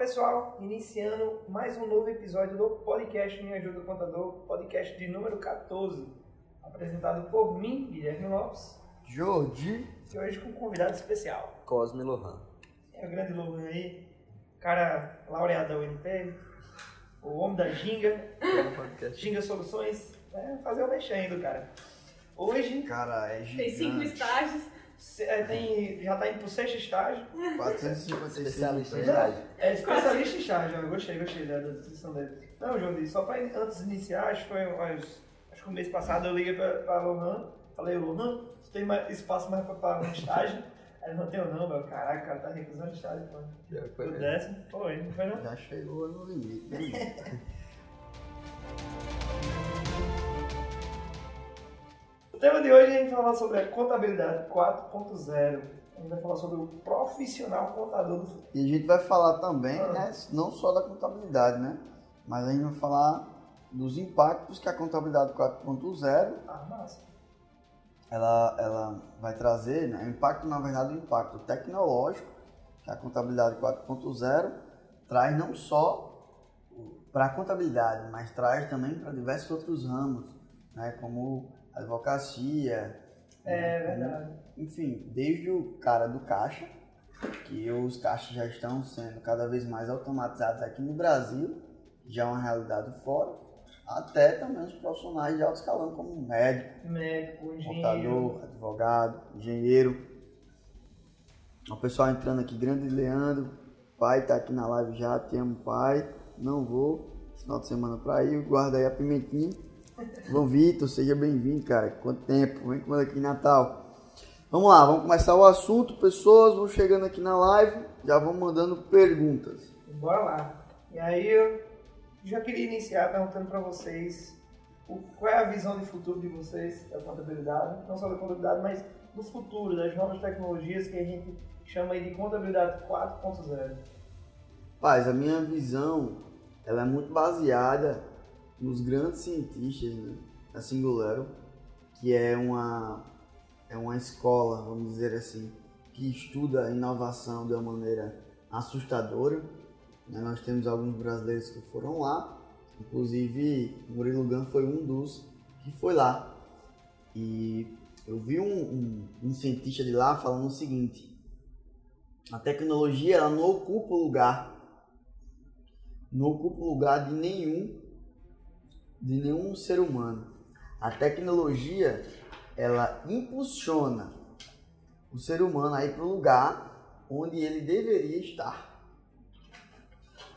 Pessoal, iniciando mais um novo episódio do podcast Me Ajuda Contador, podcast de número 14, apresentado por mim, Guilherme Lopes, Jordi. e hoje com um convidado especial. Cosme Lohan. É o grande Logan aí, cara laureado da UNP, o homem da Ginga, Ginga Soluções, é, fazer o mexendo, cara. Hoje Cara, é gigante. Tem cinco estágios. É, tem, já tá indo pro sexto estágio, 456 Especialista em estágio. É especialista em estágio, eu gostei, gostei da, da descrição dele. Não, Jordi, só pra antes iniciar, acho que foi umas- acho que o mês passado eu liguei pra, pra Lohan, falei, Lohan, você tem mais, espaço mais pra pagar um estágio? Aí ele não tenho não, meu, caraca, o cara tá recusando estágio, mano. Já foi O décimo, foi, não foi não? Já chegou no limite. tema de hoje a gente vai falar sobre a contabilidade 4.0. A gente vai falar sobre o profissional contador do futuro. E a gente vai falar também, Ah. né, não só da contabilidade, né? Mas a gente vai falar dos impactos que a contabilidade 4.0 Ah, ela, ela vai trazer, né? O impacto, na verdade, o impacto tecnológico que a contabilidade 4.0 traz não só para a contabilidade, mas traz também para diversos outros ramos, né? Como advocacia. É né? Como- verdade. enfim, desde o cara do caixa, que os caixas já estão sendo cada vez mais automatizados aqui no Brasil, já é uma realidade fora, até também os profissionais de alto escalão, como médico, Médico, engenheiro. contador, advogado, engenheiro. O pessoal entrando aqui, grande Leandro, pai tá aqui na live já, te amo pai, não vou, final de semana pra ir, guarda aí a pimentinha. João Vitor, seja bem-vindo, cara, quanto tempo, vem comigo aqui em Natal. Vamos lá, vamos começar o assunto, pessoas vão chegando aqui na live, já vão mandando perguntas. Bora lá. E aí eu já queria iniciar perguntando para vocês o- qual é a visão de futuro de vocês da contabilidade, não só da contabilidade, mas do futuro, das novas tecnologias que a gente chama de contabilidade 4.0. Paz, a minha visão, ela é muito baseada nos grandes cientistas né, da Singulero, que é uma, é uma escola, vamos dizer assim, que estuda a inovação de uma maneira assustadora. né? Nós temos alguns brasileiros que foram lá, inclusive Murilo Gun foi um dos que foi lá. E eu vi um, um, um cientista de lá falando o seguinte, a tecnologia ela não ocupa lugar não ocupa lugar de nenhum de nenhum ser humano. A tecnologia ela impulsiona o ser humano a ir para o lugar onde ele deveria estar.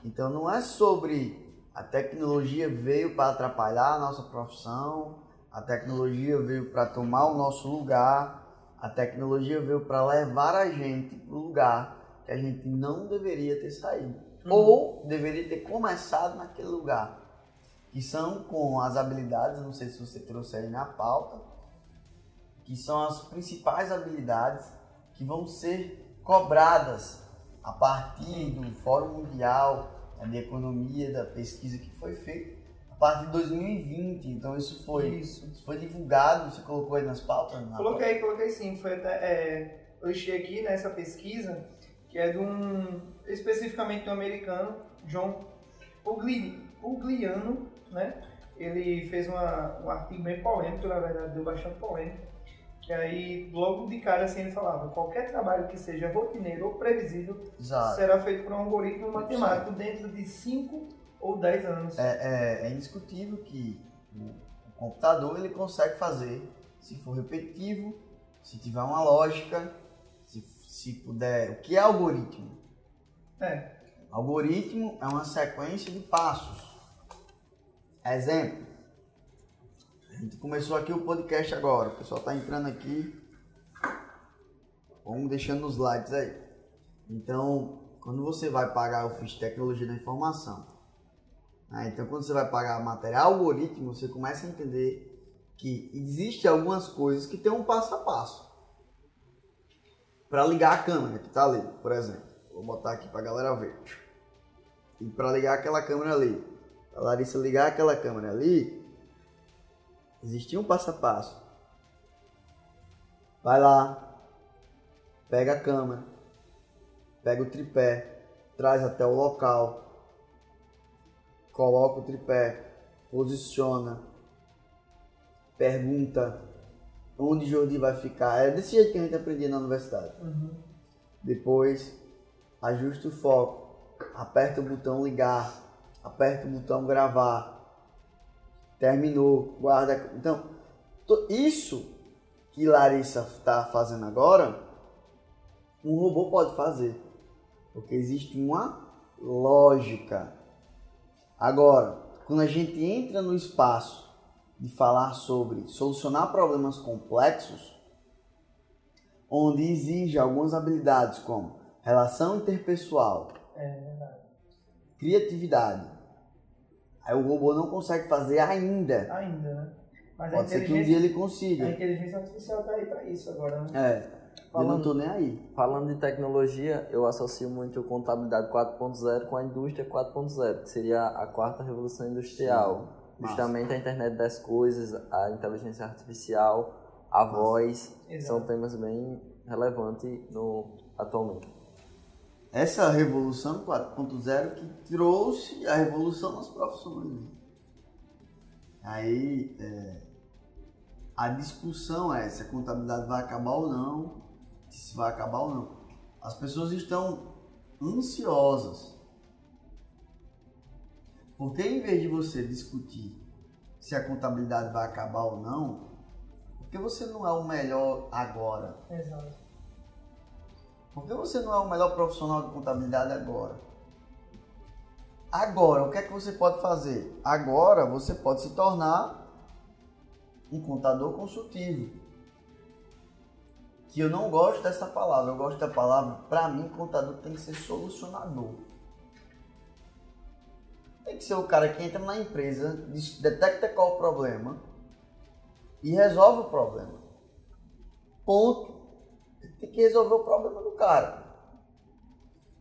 Então não é sobre a tecnologia veio para atrapalhar a nossa profissão, a tecnologia veio para tomar o nosso lugar, a tecnologia veio para levar a gente para o lugar que a gente não deveria ter saído. Ou deveria ter começado naquele lugar. Que são com as habilidades, não sei se você trouxe aí na pauta, que são as principais habilidades que vão ser cobradas a partir do Fórum Mundial né, de Economia, da pesquisa que foi feita, a partir de 2020. Então isso foi, Isso. isso foi divulgado, você colocou aí nas pautas? Na Coloquei, coloquei sim. Foi até, é, eu achei aqui nessa pesquisa, que é de um, especificamente de um americano, John Pugli, Pugliano, né? Ele fez uma, um artigo bem polêmico, na verdade, deu bastante polêmica. Que aí, logo de cara, assim, ele falava, qualquer trabalho que seja rotineiro ou previsível Exato. será feito por um algoritmo matemático dentro de 5 ou 10 anos. É, é, é indiscutível que o, o computador ele consegue fazer se for repetitivo, se tiver uma lógica, se, se puder. O que é algoritmo? É. Algoritmo é uma sequência de passos. Exemplo: gente começou aqui o podcast agora, o pessoal tá entrando aqui. Vamos deixando os likes aí. Então, quando você vai pagar o FIS Tecnologia da Informação, né, então quando você vai pagar a matéria algoritmo, você começa a entender que existe algumas coisas que tem um passo a passo. Para ligar a câmera que tá ali, por exemplo. Vou botar aqui para a galera ver. E para ligar aquela câmera ali, a Larissa ligar aquela câmera ali, existia um passo a passo. Vai lá, pega a câmera, pega o tripé, traz até o local, coloca o tripé, posiciona, pergunta onde Jordi vai ficar. É desse jeito que a gente aprendia na universidade. Uhum. Depois, ajusta o foco, aperta o botão ligar, aperta o botão gravar. Terminou, guarda. Então, isso que Larissa está fazendo agora, um robô pode fazer. Porque existe uma lógica. Agora, quando a gente entra no espaço de falar sobre solucionar problemas complexos, onde exige algumas habilidades como relação interpessoal, É, criatividade. Aí o robô não consegue fazer ainda. ainda, né? Mas Pode ser que um dia ele consiga. a inteligência artificial tá aí pra isso agora, né? É. Eu não Falando- tô nem aí. Falando de tecnologia, eu associo muito a contabilidade 4.0 com a indústria 4.0, que seria a quarta revolução industrial. Sim. Justamente a internet das coisas, a inteligência artificial, a voz, Exato. são temas bem relevantes no, atualmente. Essa revolução 4.0 que trouxe a revolução nas profissões. né? Aí é, a discussão é se a contabilidade vai acabar ou não, se vai acabar ou não. As pessoas estão ansiosas. Porque em vez de você discutir se a contabilidade vai acabar ou não, porque você não é o melhor agora. Exato. Por que você não é o melhor profissional de contabilidade agora? Agora, o que é que você pode fazer? Agora você pode se tornar um contador consultivo. Que eu não gosto dessa palavra, eu gosto da palavra, para mim, contador tem que ser solucionador. Tem que ser o cara que entra na empresa, detecta qual o problema e resolve o problema. Ponto tem que resolver o problema do cara.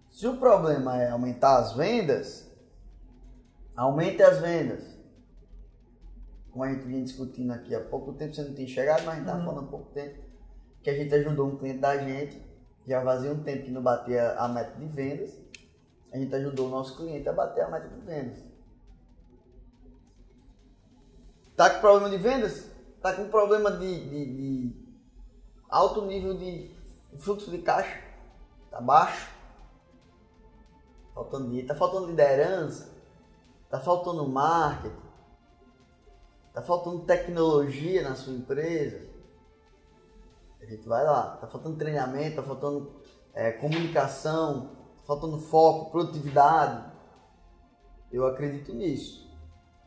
Se o problema é aumentar as vendas, aumente as vendas. Como a gente vinha discutindo aqui há pouco tempo, você não tinha chegado, mas a gente estava Uhum. falando há pouco tempo, que a gente ajudou um cliente da gente, já fazia um tempo que não batia a meta de vendas, a gente ajudou o nosso cliente a bater a meta de vendas. Tá com problema de vendas? Tá com problema de, de- de alto nível de fluxo de caixa? Tá baixo? Faltando dinheiro, tá faltando liderança? Tá faltando marketing? Tá faltando tecnologia na sua empresa? A gente vai lá. Tá faltando treinamento, tá faltando é, comunicação, tá faltando foco, produtividade. Eu acredito nisso.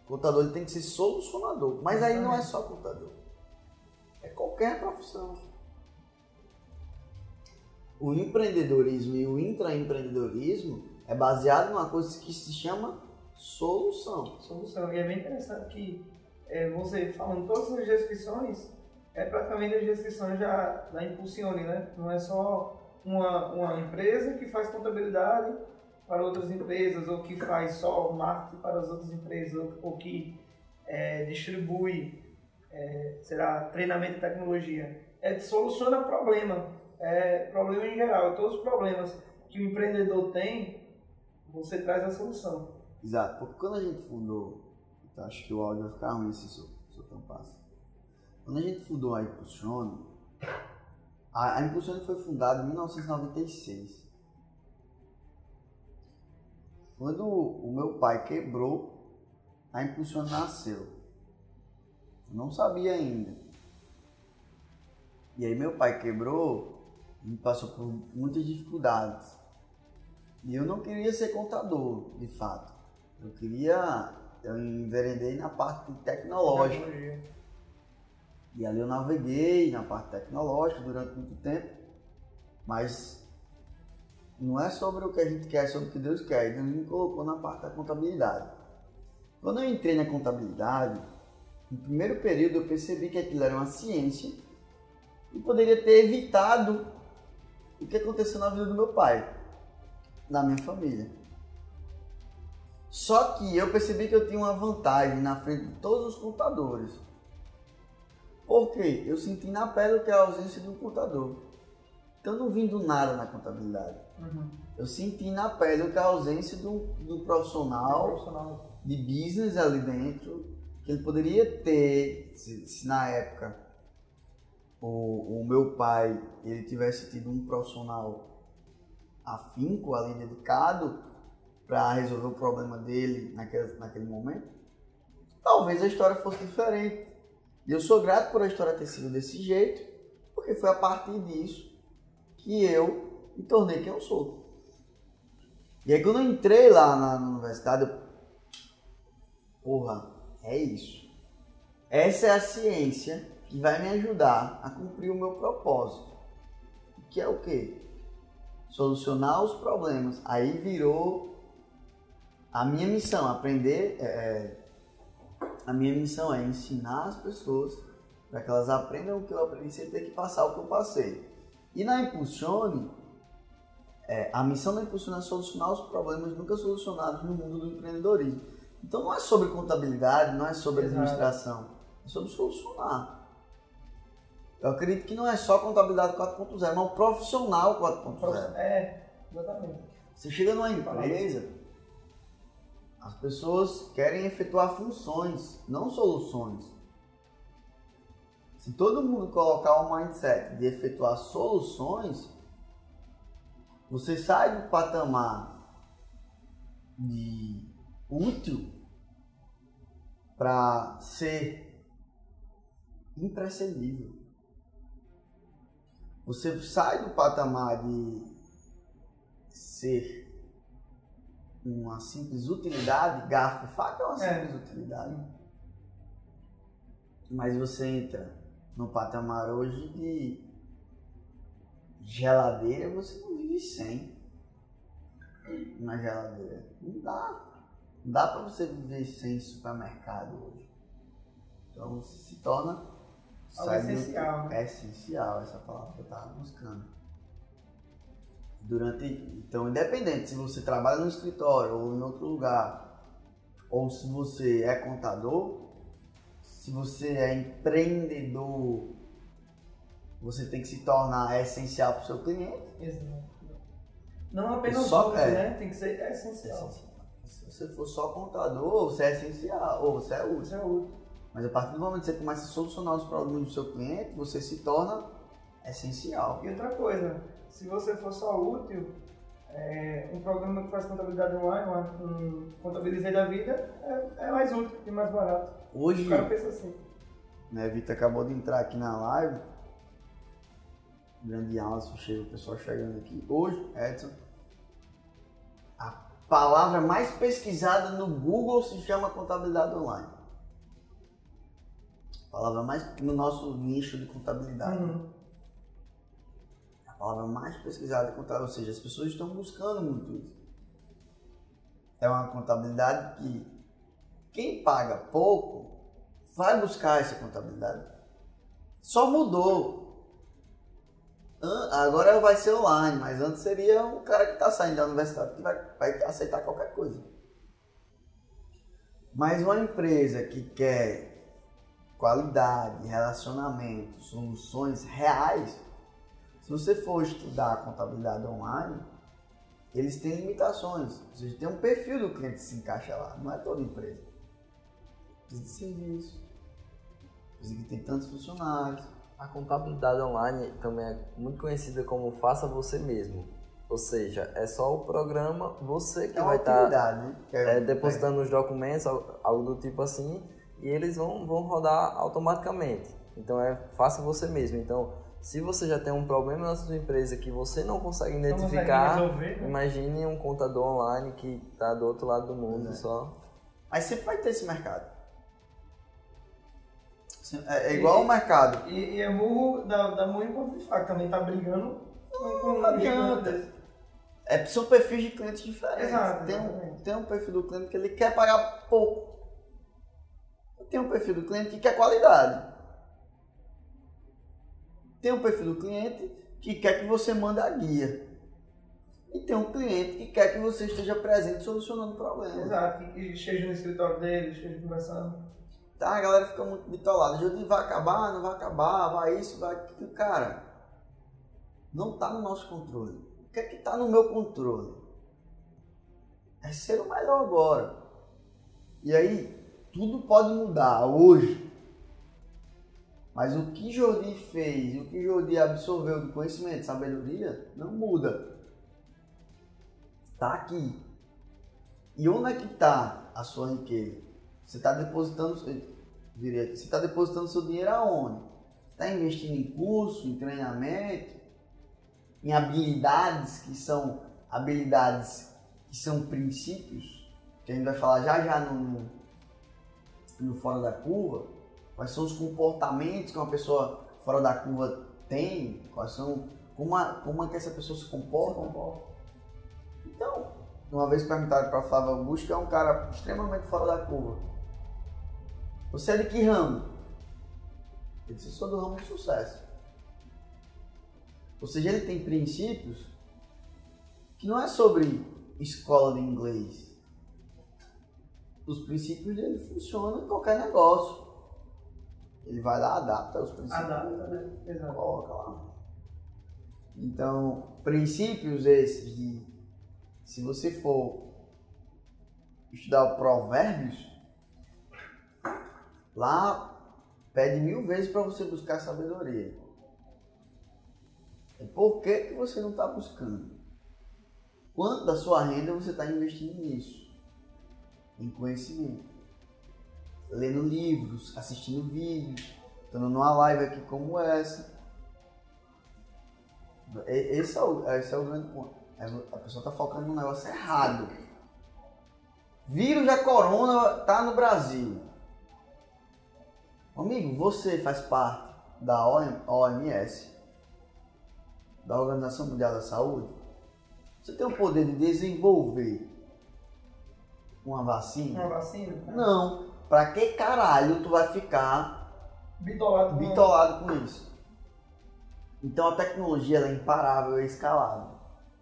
O contador ele tem que ser solucionador. Mas aí não é só contador. É qualquer profissão. O empreendedorismo e o intraempreendedorismo é baseado numa coisa que se chama solução. Solução. E é bem interessante que é, você falando todas as descrições, é praticamente as descrições já da Impulsione, né? Não é só uma, uma empresa que faz contabilidade para outras empresas, ou que faz só marketing para as outras empresas, ou, ou que é, distribui, é, será, treinamento e tecnologia. É, soluciona problema, é, problema em geral, todos os problemas que o empreendedor tem, você traz a solução. Exato, porque quando a gente fundou, então acho que o áudio vai ficar ruim se eu, tampasse. Quando a gente fundou a Impulsione, a, a Impulsione foi fundada em 1996. Quando o meu pai quebrou, a Impulsione nasceu. Eu não sabia ainda. E aí meu pai quebrou e passou por muitas dificuldades. E eu não queria ser contador, de fato. Eu queria, eu enveredei na parte tecnológica. E ali eu naveguei na parte tecnológica durante muito tempo, mas não é sobre o que a gente quer, é sobre o que Deus quer. Deus me colocou na parte da contabilidade. Quando eu entrei na contabilidade, no primeiro período eu percebi que aquilo era uma ciência e poderia ter evitado o que aconteceu na vida do meu pai, da minha família. Só que eu percebi que eu tinha uma vantagem na frente de todos os contadores. Por quê? Eu senti na pele o que é a ausência de um contador. Então eu não vim do nada na contabilidade. Uhum. Eu senti na pele o que é a ausência do, do profissional, Profissional. de business ali dentro, que ele poderia ter, se, se na época o, o meu pai ele tivesse tido um profissional afinco ali, dedicado, para resolver o problema dele naquele, naquele momento, talvez a história fosse diferente. E eu sou grato por a história ter sido desse jeito, porque foi a partir disso que eu me tornei quem eu sou. E aí quando eu entrei lá na, na universidade, eu... porra, é isso. Essa é a ciência que vai me ajudar a cumprir o meu propósito. Que é o quê? Solucionar os problemas. Aí virou a minha missão, aprender. É, é, a minha missão é ensinar as pessoas para que elas aprendam o que eu aprendi sem ter que passar o que eu passei. E na Impulsione, é, a missão da Impulsione é solucionar os problemas nunca solucionados no mundo do empreendedorismo. Então não é sobre contabilidade, não é sobre Exato. administração, é sobre solucionar. Eu acredito que não é só contabilidade 4.0, mas o profissional 4.0. É, exatamente. Você chega numa empresa, as pessoas querem efetuar funções, não soluções. Se todo mundo colocar o mindset de efetuar soluções, você sai do patamar de útil para ser imprescindível. Você sai do patamar de ser uma simples utilidade, garfo faca é uma É. simples utilidade. Mas você entra no patamar hoje de geladeira, você não vive sem uma geladeira. Não dá. Não dá para você viver sem supermercado hoje. Então você se torna Algo sai do- essencial, né? É essencial essa palavra que eu estava buscando. Durante, então, independente se você trabalha no escritório ou em outro lugar, ou se você é contador, se você é empreendedor, você tem que se tornar essencial para o seu cliente. Exato. Não apenas Só- útil, é. né? Tem que ser essencial. Se você for só contador, você é essencial, ou você é útil. Isso é útil. Mas a partir do momento que você começa a solucionar os problemas do seu cliente, você se torna essencial. E outra coisa, se você for só útil, é, um programa que faz contabilidade online, um contabilizei da vida, é, é mais útil e mais barato. Hoje, O cara pensa assim. né, Vitor acabou de entrar aqui na live. Grande aula, chega o pessoal chegando aqui. Hoje, Edson, a palavra mais pesquisada no Google se chama contabilidade online. Palavra mais no nosso nicho de contabilidade. Uhum. A palavra mais pesquisada é contabilidade, ou seja, as pessoas estão buscando muito isso. É uma contabilidade que quem paga pouco vai buscar essa contabilidade. Só mudou. Agora vai ser online, mas antes seria um cara que está saindo da universidade que vai, vai aceitar qualquer coisa. Mas uma empresa que quer qualidade, relacionamento, soluções reais, se você for estudar a contabilidade online, eles têm limitações. Ou seja, tem um perfil do cliente que se encaixa lá. Não é toda empresa. Precisa de serviço. Precisa que tem tantos funcionários. A contabilidade online também é muito conhecida como faça você mesmo. Ou seja, é só o programa, você que É vai estar utilidade, né? É- depositando os documentos, al- algo do tipo assim, e eles vão, vão rodar automaticamente. Então é faça você mesmo. Então, se você já tem um problema na sua empresa que você não consegue Não consegue identificar, resolver, né? imagine um contador online que está do outro lado do mundo É. só. Mas sempre vai ter esse mercado. É, é igual ao mercado. E, e é burro da, da mão enquanto de faca, também tá brigando com, com um adianta. É, são perfis de clientes diferentes. Exato, tem, um, tem um perfil do cliente que ele quer pagar pouco. Tem um perfil do cliente que quer qualidade. Tem um perfil do cliente que quer que você mande a guia. E tem um cliente que quer que você esteja presente solucionando problemas. Exato, que esteja no escritório dele, esteja conversando. Tá, a galera fica muito bitolada. Jodi vai acabar, não vai acabar, vai isso, vai aquilo. Cara, não tá no nosso controle. O que é que tá no meu controle? É ser o melhor agora. E aí, tudo pode mudar hoje. Mas o que Jordi fez, o que Jordi absorveu de conhecimento, sabedoria, não muda. Tá aqui. E onde é que tá a sua riqueza? Você está depositando, aqui, você está depositando seu dinheiro aonde? Está investindo em curso, em treinamento, em habilidades que são habilidades que são princípios, que a gente vai falar já já no, no fora da curva. Quais são os comportamentos que uma pessoa fora da curva tem? Quais são como, a, como é que essa pessoa se comporta? Então, uma vez perguntaram para Flávio Augusto, que é um cara extremamente fora da curva. Você é de que ramo? Ele disse, sou do ramo do sucesso. Ou seja, ele tem princípios que não é sobre escola de inglês. Os princípios dele funcionam em qualquer negócio. Ele vai lá, adapta os princípios. Adapta, né? Exato. Coloca lá. Então, princípios esses de se você for estudar o Provérbios, lá pede mil vezes para você buscar sabedoria. E por que, que você não está buscando? Quanto da sua renda você está investindo nisso? Em conhecimento. Lendo livros, assistindo vídeos, estando numa live aqui como essa. Esse é o, esse é o grande ponto. A pessoa está focando no negócio errado. Vírus da corona tá no Brasil. Amigo, você faz parte da OM OMS, da Organização Mundial da Saúde. Você tem o poder de desenvolver uma vacina? Uma vacina? né? Não. Pra que caralho tu vai ficar Bitolado. com- bitolado com isso? Então a tecnologia é imparável, é escalável.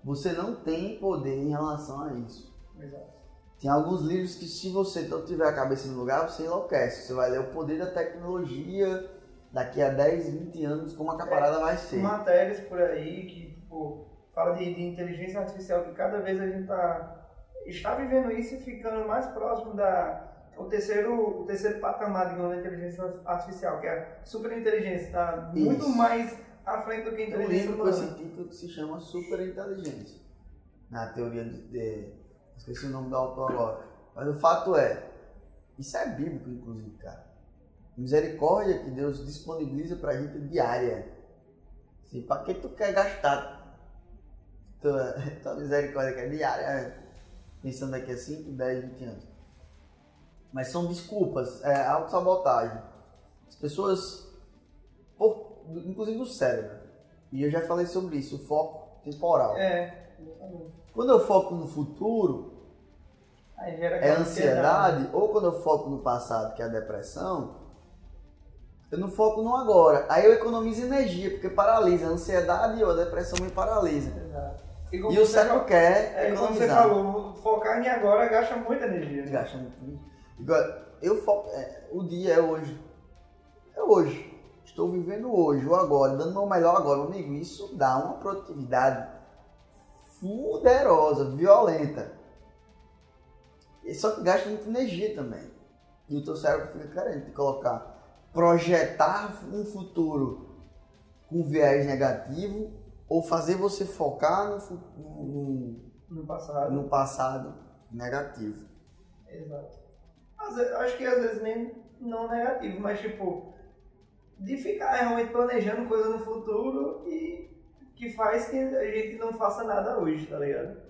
Você não tem poder em relação a isso. Exato. Tem alguns livros que se você não tiver a cabeça no lugar, você enlouquece. Você vai ler o poder da tecnologia daqui a 10, 20 anos, como a caparada vai ser. Matérias por aí que, tipo, fala de, de inteligência artificial, que cada vez a gente tá, está vivendo isso e ficando mais próximo da o terceiro, o terceiro patamar, digamos, da inteligência artificial, que é a superinteligência, está muito mais à frente do que a inteligência com esse humana. título que se chama Superinteligência. Na teoria de, de- Esqueci o nome do autor agora. Mas o fato é, isso é bíblico, inclusive, cara. Misericórdia que Deus disponibiliza pra gente diária. Assim, pra que tu quer gastar tua, tua misericórdia que é diária, pensando daqui a 5, 10, 20 anos? Mas são desculpas, é autossabotagem. As pessoas, por, inclusive do cérebro, e eu já falei sobre isso, o foco temporal. É, exatamente. Quando eu foco no futuro, é ansiedade, ou quando eu foco no passado, que é a depressão, eu não foco no agora. Aí eu economizo energia, porque paralisa. A ansiedade ou a depressão me paralisa. Exato. E como o cérebro fal- quer É, e como você economizar. falou, focar em agora gasta muita energia. né? Gasta muito. Igual, eu foco, é, o dia é hoje. É hoje. Estou vivendo hoje, o agora, dando meu melhor agora. Amigo, isso dá uma produtividade fuderosa, violenta. E Só que gasta muita energia também. E o teu cérebro fica querendo te colocar, projetar um futuro com viés negativo ou fazer você focar no, no, No passado. no passado negativo. Exato. Vezes- acho que às vezes nem não negativo, mas tipo, de ficar realmente planejando coisa no futuro e que faz que a gente não faça nada hoje, tá ligado?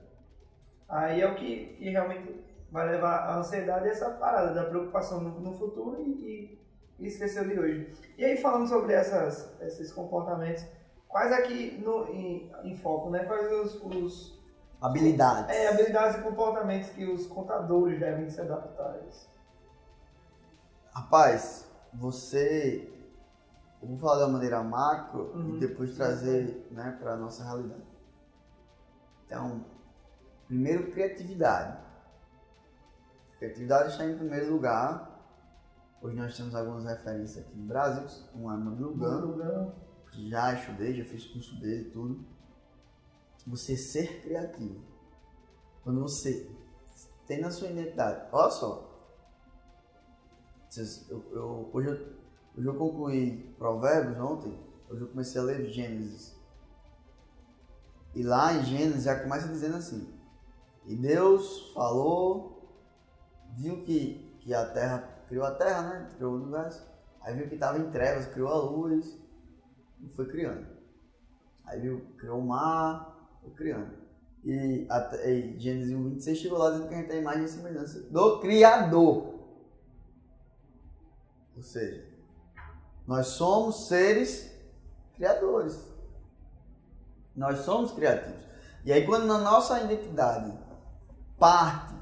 Aí é o que, que realmente vai levar a ansiedade essa parada da preocupação no, no futuro e, e e esqueceu de hoje. E aí falando sobre essas, esses comportamentos, quais aqui no, em, em foco, né? Quais os, os Habilidades. é, habilidades e comportamentos que os contadores devem se adaptar a isso? Rapaz, você. Eu vou falar da maneira macro Uhum. e depois trazer né, para a nossa realidade. Então, primeiro, criatividade. Criatividade está em primeiro lugar. Hoje nós temos algumas referências aqui no Brasil, um é que já estudei, já fiz curso dele e tudo. Você ser criativo. Quando você tem na sua identidade. Olha só. Eu, eu- hoje, eu, hoje eu concluí Provérbios ontem. Hoje eu comecei a ler Gênesis. E lá em Gênesis já começa dizendo assim. E Deus falou, viu que, que a terra, criou a terra, né? Criou o universo. Aí viu que estava em trevas, criou a luz e foi criando. Aí viu, criou o mar, foi criando. E, até, e Gênesis 1, 26 chegou lá dizendo que a gente tem a imagem e semelhança do Criador. Ou seja, nós somos seres criadores. Nós somos criativos. E aí quando na nossa identidade parte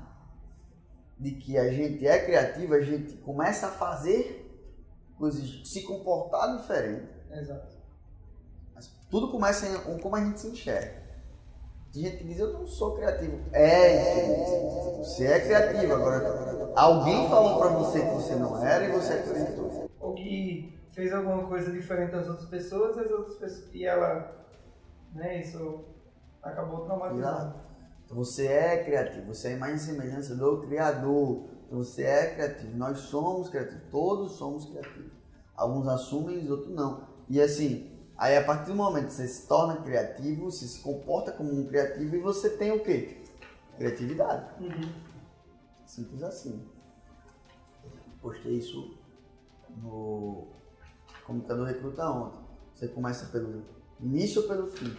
de que a gente é criativo, a gente começa a fazer coisas, se comportar diferente. Exato. Mas tudo começa em como a gente se enxerga. Tem gente que diz, eu não sou criativo. É, você é criativo. Agora, alguém falou pra você que você não era e você acreditou. Ou que fez alguma coisa diferente das outras pessoas, as outras pessoas e ela, né, isso acabou traumatizando. Então, você é criativo, você é e semelhança do Criador. Então, você é criativo. Nós somos criativos, todos somos criativos. Alguns assumem, os outros não. E assim, aí a partir do momento que você se torna criativo, você se comporta como um criativo e você tem o quê? Criatividade. Uhum. Simples assim. Postei isso no Comunicador Recruta ontem. Você começa pelo início ou pelo fim?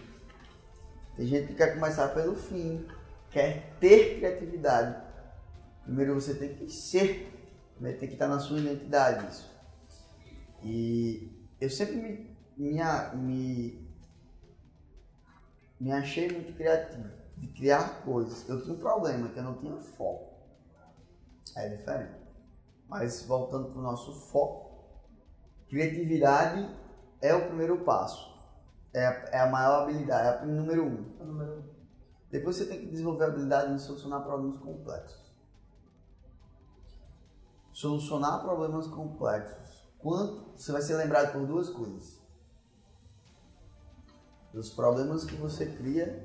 Tem gente que quer começar pelo fim, quer ter criatividade. Primeiro você tem que ser, primeiro tem que estar na sua identidade isso. E eu sempre me, me, a- me, me achei muito criativo, de criar coisas. Eu tinha um problema, que eu não tinha foco. É diferente. Mas voltando para o nosso foco, criatividade é o primeiro passo. É a, é a maior habilidade, é a número um. O número um. Depois você tem que desenvolver a habilidade de solucionar problemas complexos. Solucionar problemas complexos. Quanto você vai ser lembrado por duas coisas. Dos problemas que você cria,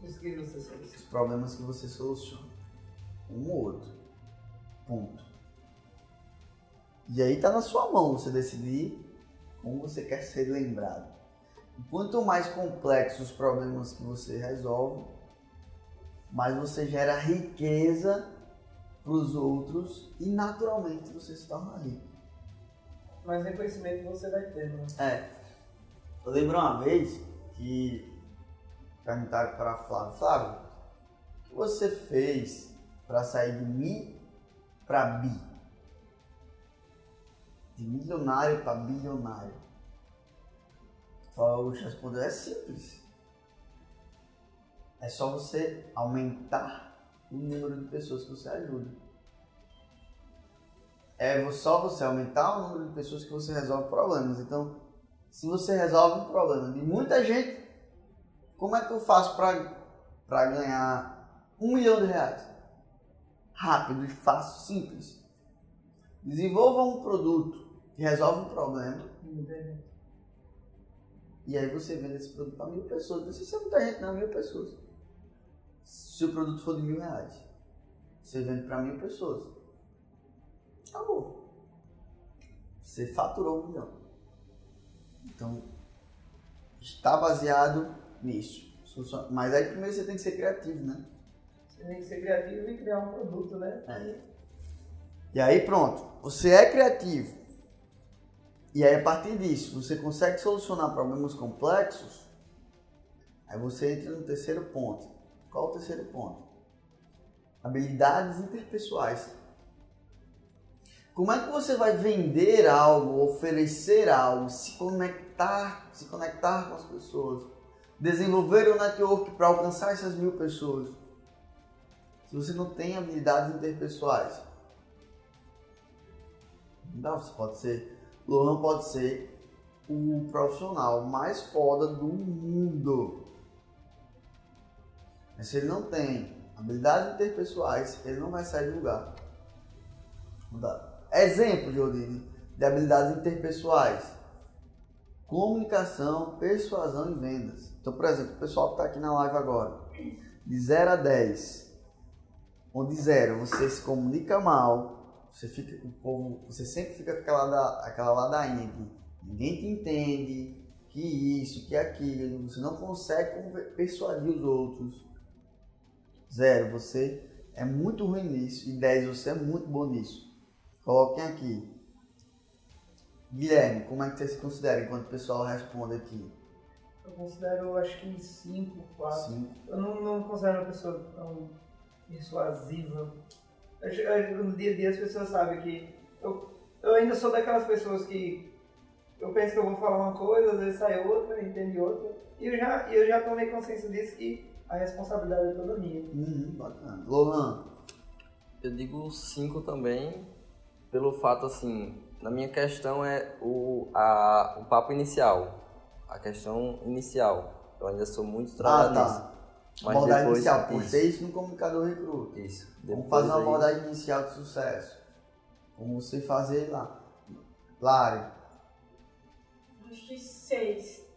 que você os problemas que você soluciona. Um ou outro. Ponto. E aí tá na sua mão você decidir como você quer ser lembrado. E Quanto mais complexos os problemas que você resolve, mais você gera riqueza para os outros e naturalmente você se torna rico. Mas reconhecimento você vai ter, né? É. Eu lembro uma vez que perguntaram para Flávio, Flávio, o que você fez para sair de mim para bi? De milionário para bilionário. Flávio respondeu, é simples. É só você aumentar o número de pessoas que você ajuda. É só você aumentar o número de pessoas que você resolve problemas. Então, se você resolve um problema de muita gente, como é que eu faço para ganhar um milhão de reais? Rápido e fácil, simples. Desenvolva um produto que resolve um problema e aí você vende esse produto para mil pessoas. Não precisa ser muita gente, não, mil pessoas. Se o produto for de mil reais, você vende para mil pessoas. Acabou. Você faturou um milhão. Então, está baseado nisso. Mas aí primeiro você tem que ser criativo, né? Você tem que ser criativo e criar um produto, né? E aí pronto, você é criativo. E aí a partir disso, você consegue solucionar problemas complexos. Aí você entra no terceiro ponto. Qual o terceiro ponto? Habilidades interpessoais. Como é que você vai vender algo, oferecer algo, se conectar, se conectar com as pessoas, desenvolver um network para alcançar essas mil pessoas, se você não tem habilidades interpessoais? Não, você pode ser, Lohan pode ser o profissional mais foda do mundo. Mas se ele não tem habilidades interpessoais, ele não vai sair do lugar. Exemplo, Jodine, de habilidades interpessoais. Comunicação, persuasão e vendas. Então, por exemplo, o pessoal que está aqui na live agora, de 0 a 10, onde 0 você se comunica mal, você fica o povo, você sempre fica com aquela, aquela ladainha de ninguém te entende, que isso, que aquilo, você não consegue persuadir os outros. Zero, você é muito ruim nisso. E 10, você é muito bom nisso. Coloquem aqui. Guilherme, como é que você se considera enquanto o pessoal responde aqui? Eu considero, acho que 5, 4. Eu não, não considero uma pessoa tão persuasiva. no dia a dia as pessoas sabem que eu, eu ainda sou daquelas pessoas que eu penso que eu vou falar uma coisa, às vezes sai outra, entende outra. E eu já, eu já tomei consciência disso que a responsabilidade é toda minha. Uhum, bacana. Lohan? Eu digo 5 também, pelo fato assim, na minha questão é o, a, o papo inicial, a questão inicial. Eu ainda sou muito trabalhado ah, tá. Mas abordagem depois, inicial, postei isso no comunicador recruta. Isso. Vamos fazer uma aí... abordagem inicial de sucesso. Como você fazer lá. Lari. Acho que seis.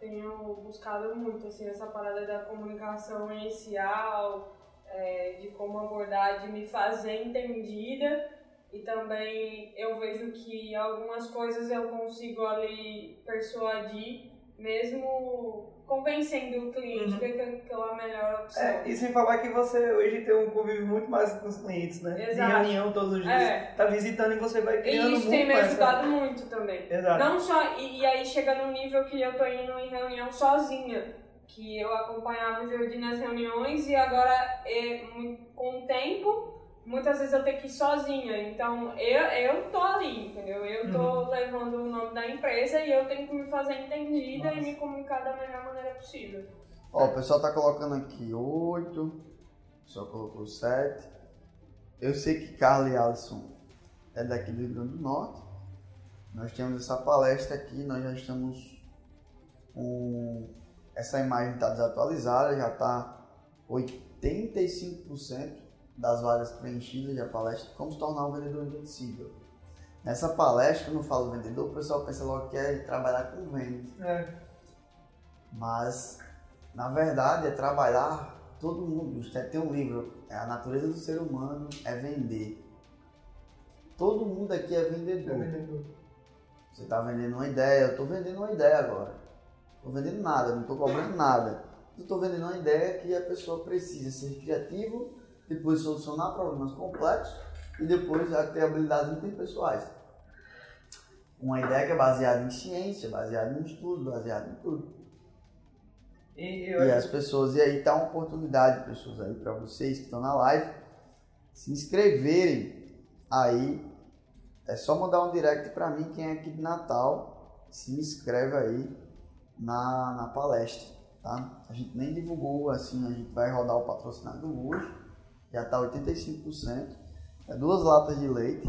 Tenho buscado muito assim, essa parada da comunicação inicial, é, de como abordar, de me fazer entendida e também eu vejo que algumas coisas eu consigo ali persuadir, mesmo convencendo o cliente uhum. que é aquela melhor opção. É, e sem falar que você hoje tem um convívio muito mais com os clientes, né? Exato. De reunião todos os dias. É. Tá visitando e você vai criando e isso muito tem me ajudado essa... muito também. Exato. Não só, e, e, aí chega no nível que eu tô indo em reunião sozinha. Que eu acompanhava o Jordi nas reuniões e agora, é, com o tempo, muitas vezes eu tenho que ir sozinha. Então, eu, eu tô ali, entendeu? Eu tô uhum. levando o nome da empresa e eu tenho que me fazer entendida Nossa. e me comunicar da melhor maneira possível. Ó, o pessoal tá colocando aqui 8, o pessoal colocou 7. Eu sei que Carla e Alisson é daqui do Rio Grande do Norte. Nós temos essa palestra aqui, nós já estamos com... Essa imagem está desatualizada, já está 85% das vagas preenchidas da palestra Como se tornar um vendedor invencível. Nessa palestra, quando eu falo vendedor, o pessoal pensa logo que é trabalhar com vendas. É. Mas, na verdade, é trabalhar todo mundo. Você tem um livro, é A Natureza do Ser Humano é Vender. Todo mundo aqui é vendedor. É vendedor. Você está vendendo uma ideia, eu estou vendendo uma ideia agora. Estou vendendo nada, não estou cobrando nada. Estou vendendo uma ideia que a pessoa precisa ser criativo depois solucionar problemas complexos e depois ter habilidades interpessoais. Uma ideia que é baseada em ciência, baseada em estudo, baseada em tudo. E, e as pessoas, e aí tá uma oportunidade, pessoas aí, para vocês que estão na live, se inscreverem aí. É só mandar um direct para mim, quem é aqui de Natal, se inscreve aí na, na palestra, tá? A gente nem divulgou, assim, a gente vai rodar o patrocinado hoje já está 85%. É duas latas de leite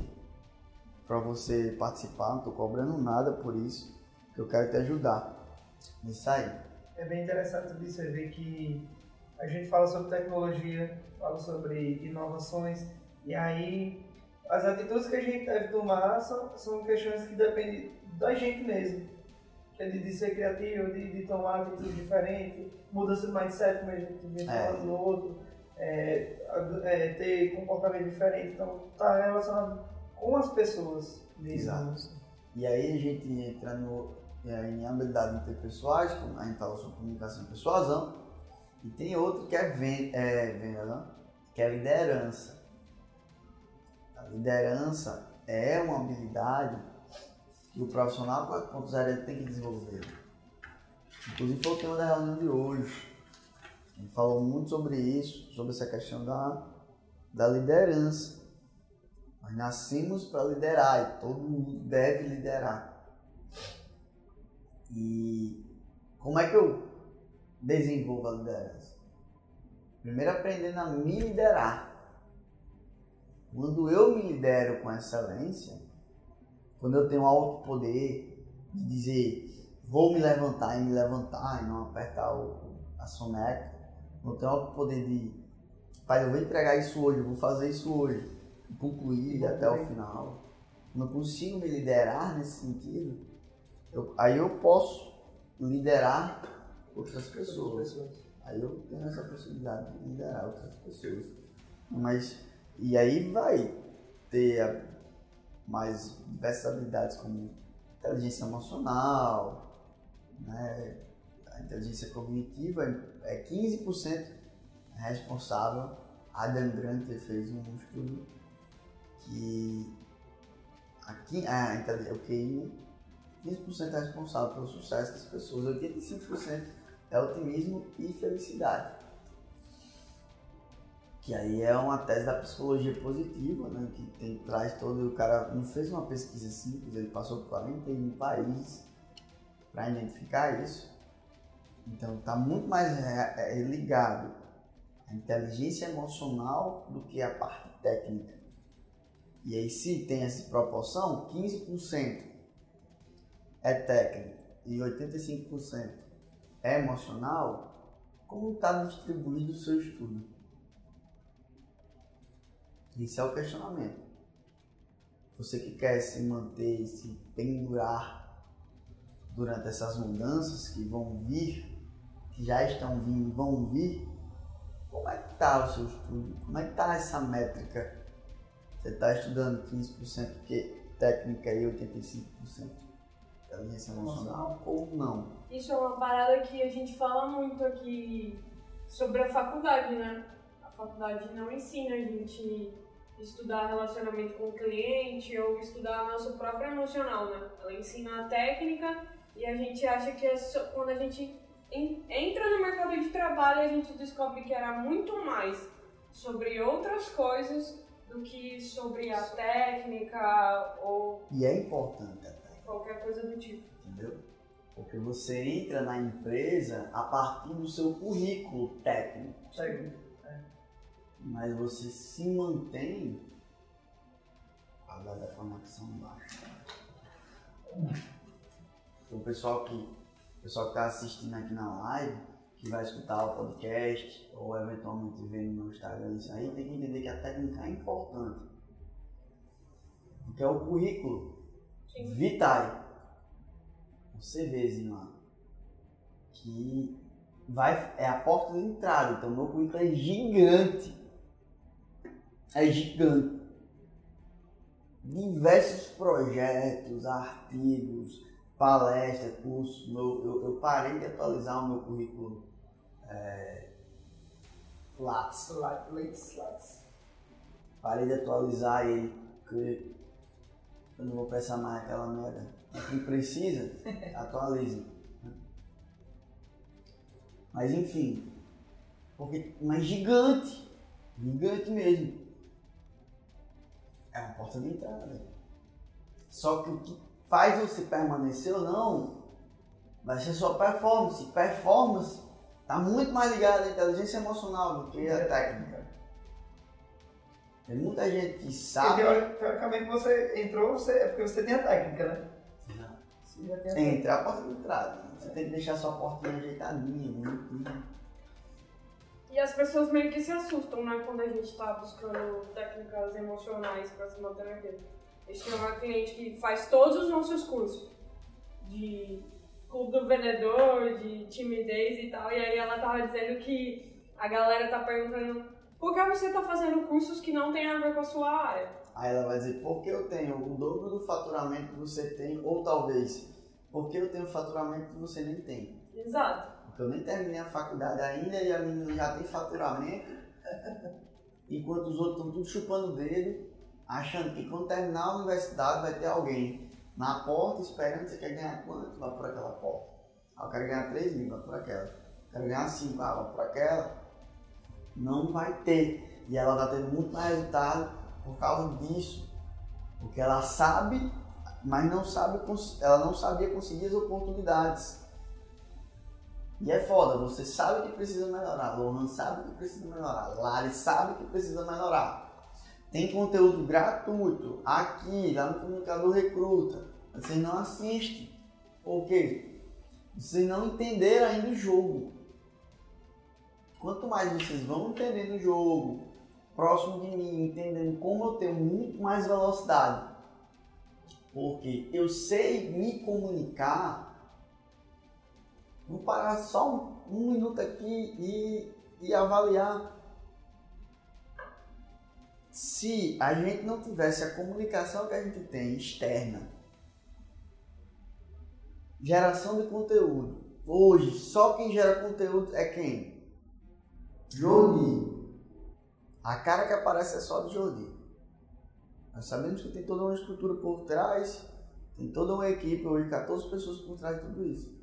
para você participar, não estou cobrando nada por isso, que eu quero te ajudar nisso aí. É bem interessante você ver que a gente fala sobre tecnologia, fala sobre inovações, e aí as atitudes que a gente deve tomar são, são questões que dependem da gente mesmo. Que é de, de ser criativo, de, de tomar atitude diferente, mudança de mindset, como a gente vinha falando no outro é, é, ter comportamento diferente. Então, está relacionado com as pessoas. Exato. E aí a gente entra no, é, em habilidades interpessoais, como a fala sobre comunicação e persuasão, e tem outro que é é, venda não? que é liderança. A liderança é uma habilidade que o profissional 4.0 tem que desenvolver. Inclusive foi o tema da reunião de hoje gente falou muito sobre isso, sobre essa questão da, da liderança. Nós nascemos para liderar e todo mundo deve liderar. E como é que eu desenvolvo a liderança? Primeiro aprendendo a me liderar. Quando eu me lidero com excelência, quando eu tenho alto poder de dizer vou me levantar e me levantar e não apertar o, a soneca, eu tenho alto poder de pai, eu vou entregar isso hoje, eu vou fazer isso hoje, concluir até o final. Eu consigo me liderar nesse sentido, eu, aí eu posso liderar outras pessoas. Aí eu tenho essa possibilidade de liderar outras pessoas. Mas, e aí vai ter mais diversas habilidades como inteligência emocional, né? A inteligência cognitiva é 15% responsável. Adam Grant fez um estudo que aqui, a, o QI 15% é responsável pelo sucesso das pessoas, 85% é otimismo e felicidade. Que aí é uma tese da psicologia positiva, né? que tem, traz todo. O cara não fez uma pesquisa simples, ele passou por 41 países para identificar isso. Então está muito mais é, é, ligado à inteligência emocional do que à parte técnica. E aí, se tem essa proporção, 15% é técnico e 85% é emocional, como está distribuído o seu estudo? Esse é o questionamento. Você que quer se manter, se pendurar durante essas mudanças que vão vir, que já estão vindo, vão vir, como é que está o seu estudo? Como é que está essa métrica? Você está estudando 15% porque técnica e 85%? inteligência emocional ou não? Isso é uma parada que a gente fala muito aqui sobre a faculdade, né? A faculdade não ensina a gente estudar relacionamento com o cliente ou estudar nosso próprio emocional, né? Ela ensina a técnica e a gente acha que é quando a gente entra no mercado de trabalho a gente descobre que era muito mais sobre outras coisas do que sobre a técnica ou... E é importante Qualquer coisa do tipo. Entendeu? Porque você entra na empresa a partir do seu currículo técnico. Técnico. É. Mas você se mantém. Falar da conexão baixa. O pessoal que pessoal que está assistindo aqui na live, que vai escutar o podcast ou eventualmente ver no meu Instagram isso aí, tem que entender que a técnica é importante. Porque é o currículo Vitae. Um CVzinho lá. Que vai, é a porta de entrada. Então, meu currículo é gigante. É gigante. Diversos projetos, artigos, palestras, cursos. Meu, eu, eu, parei de atualizar o meu currículo é, Lattes. Lattes. Parei de atualizar ele, porque eu não vou pensar mais aquela merda. Quem precisa, atualize. Mas enfim, porque, mas gigante, gigante mesmo. É uma porta de entrada. Só que o que faz você permanecer ou não vai ser sua performance. Performance está muito mais ligada à inteligência emocional do que à técnica. Tem muita gente que sabe. Porque, teoricamente você entrou, você, é porque você tem a técnica, né? Você já tem a Entra a porta de entrada. Você tem que deixar sua portinha ajeitadinha, bonitinha. E as pessoas meio que se assustam, né, quando a gente está buscando técnicas emocionais para se manter naquele. A gente tem uma cliente que faz todos os nossos cursos de clube do vendedor, de timidez e tal, e aí ela tava dizendo que a galera tá perguntando por que você está fazendo cursos que não tem a ver com a sua área? Aí ela vai dizer, porque eu tenho o dobro do faturamento que você tem, ou talvez, porque eu tenho faturamento que você nem tem. Exato. Porque eu nem terminei a faculdade ainda e a menina já tem faturamento, enquanto os outros estão tudo chupando o dedo, achando que quando terminar a universidade vai ter alguém na porta esperando, você quer ganhar quanto? Vai por aquela porta. Ah, eu quero ganhar 3 mil, vai por aquela. Eu quero ganhar 5, ah, vai por aquela não vai ter. E ela está tendo muito mais resultado por causa disso. Porque ela sabe, mas não sabe, ela não sabia conseguir as oportunidades. E é foda, você sabe que precisa melhorar, Lohan sabe que precisa melhorar, Lari sabe que precisa melhorar. Tem conteúdo gratuito aqui, lá no Comunicador Recruta. Vocês não assistem. Quê? Vocês não entenderam ainda o jogo. Quanto mais vocês vão entendendo o jogo, próximo de mim, entendendo como eu tenho muito mais velocidade, porque eu sei me comunicar, vou parar só um, um minuto aqui e, e avaliar. Se a gente não tivesse a comunicação que a gente tem externa, geração de conteúdo, hoje só quem gera conteúdo é quem? Jordi. A cara que aparece é só de Jordi. Nós sabemos que tem toda uma estrutura por trás, tem toda uma equipe, hoje 14 pessoas por trás de tudo isso.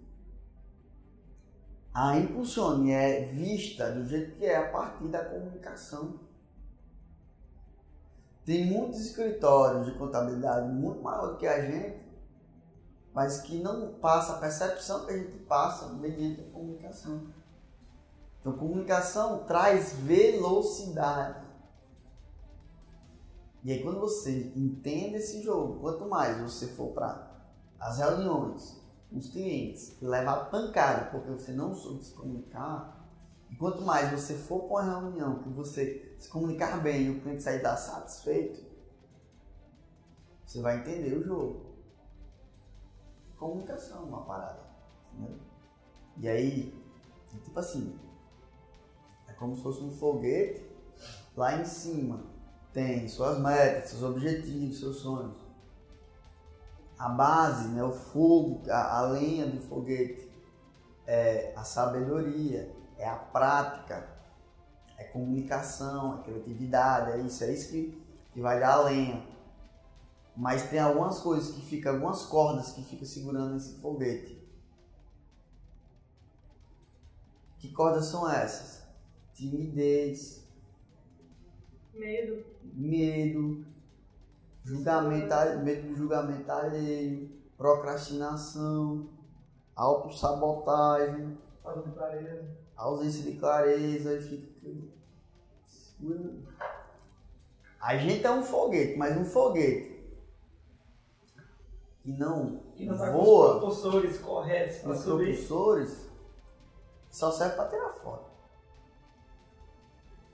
A Impulsione é vista do jeito que é a partir da comunicação. Tem muitos escritórios de contabilidade muito maior do que a gente, mas que não passa a percepção que a gente passa mediante a comunicação. Então, comunicação traz velocidade. E aí, quando você entende esse jogo, quanto mais você for para as reuniões, os clientes, levar pancada porque você não soube se comunicar, e quanto mais você for para uma reunião que você se comunicar bem e o cliente sair da satisfeito, você vai entender o jogo. Comunicação é uma parada. Entendeu? E aí, tipo assim, é como se fosse um foguete, lá em cima tem suas metas, seus objetivos, seus sonhos. A base, né, o fogo, a, a lenha do foguete é a sabedoria, é a prática, é comunicação, é criatividade, é isso, é isso que, que vai dar a lenha. Mas tem algumas coisas que ficam, algumas cordas que ficam segurando esse foguete. Que cordas são essas? Timidez, Medo. medo, julgamento, medo do julgamento alheio, procrastinação, autossabotagem, Falta de clareza. ausência de clareza, e fica. A gente é um foguete, mas um foguete que não, Que não tá com os voa propulsores corretos para os subir. propulsores, só serve para tirar foto.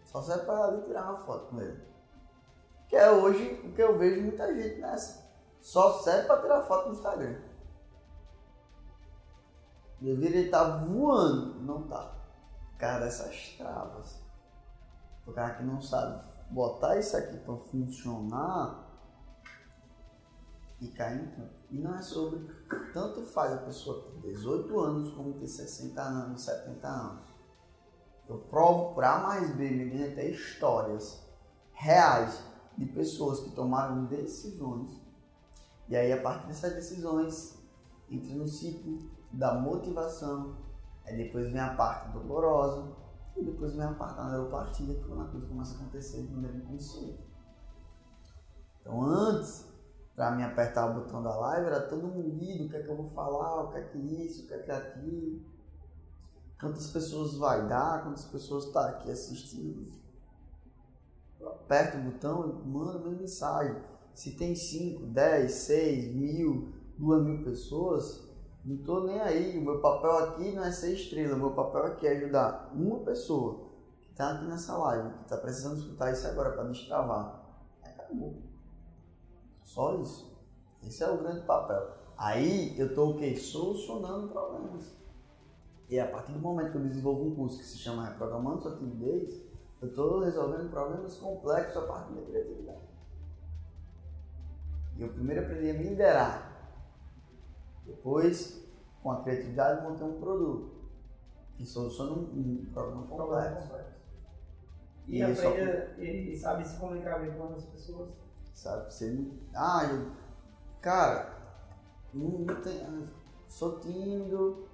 Só serve para tirar uma foto com ele. Que é hoje o que eu vejo muita gente nessa. Só serve para tirar foto no Instagram. Deveria estar voando, não tá. Cara, essas travas. O cara que não sabe botar isso aqui para funcionar e cair em campo. E não é sobre. Tanto faz a pessoa ter 18 anos como ter 60 anos, 70 anos. Eu provo por A mais B, mediante até histórias reais de pessoas que tomaram decisões. E aí, a partir dessas decisões, entra no ciclo da motivação. Aí depois vem a parte dolorosa. E depois vem a parte da neuropartilha, que quando a coisa começa a acontecer de maneira inconsciente. Então, antes, para me apertar o botão da live, era todo moído, o que é que eu vou falar, o que é que isso, o que é que aquilo. Quantas pessoas vai dar, quantas pessoas estão tá aqui assistindo. Eu aperto o botão e mando minha mensagem. Se tem 5, 10, 6, mil, 2 mil pessoas, não estou nem aí. O meu papel aqui não é ser estrela, o meu papel aqui é ajudar uma pessoa que está aqui nessa live, que está precisando escutar isso agora para destravar. Acabou. Só isso. Esse é o grande papel. Aí eu estou o quê? Solucionando problemas. E a partir do momento que eu desenvolvo um curso que se chama Programando Sua Timidez, eu estou resolvendo problemas complexos a partir da criatividade. E eu primeiro aprendi a me liderar. Depois, com a criatividade, montei um produto que soluciona um, um problema complexo. E, E só aprende e, e sabe se comunicar bem com as pessoas. Sabe? Você não... Ah, eu... cara, não, não tem... sou tímido,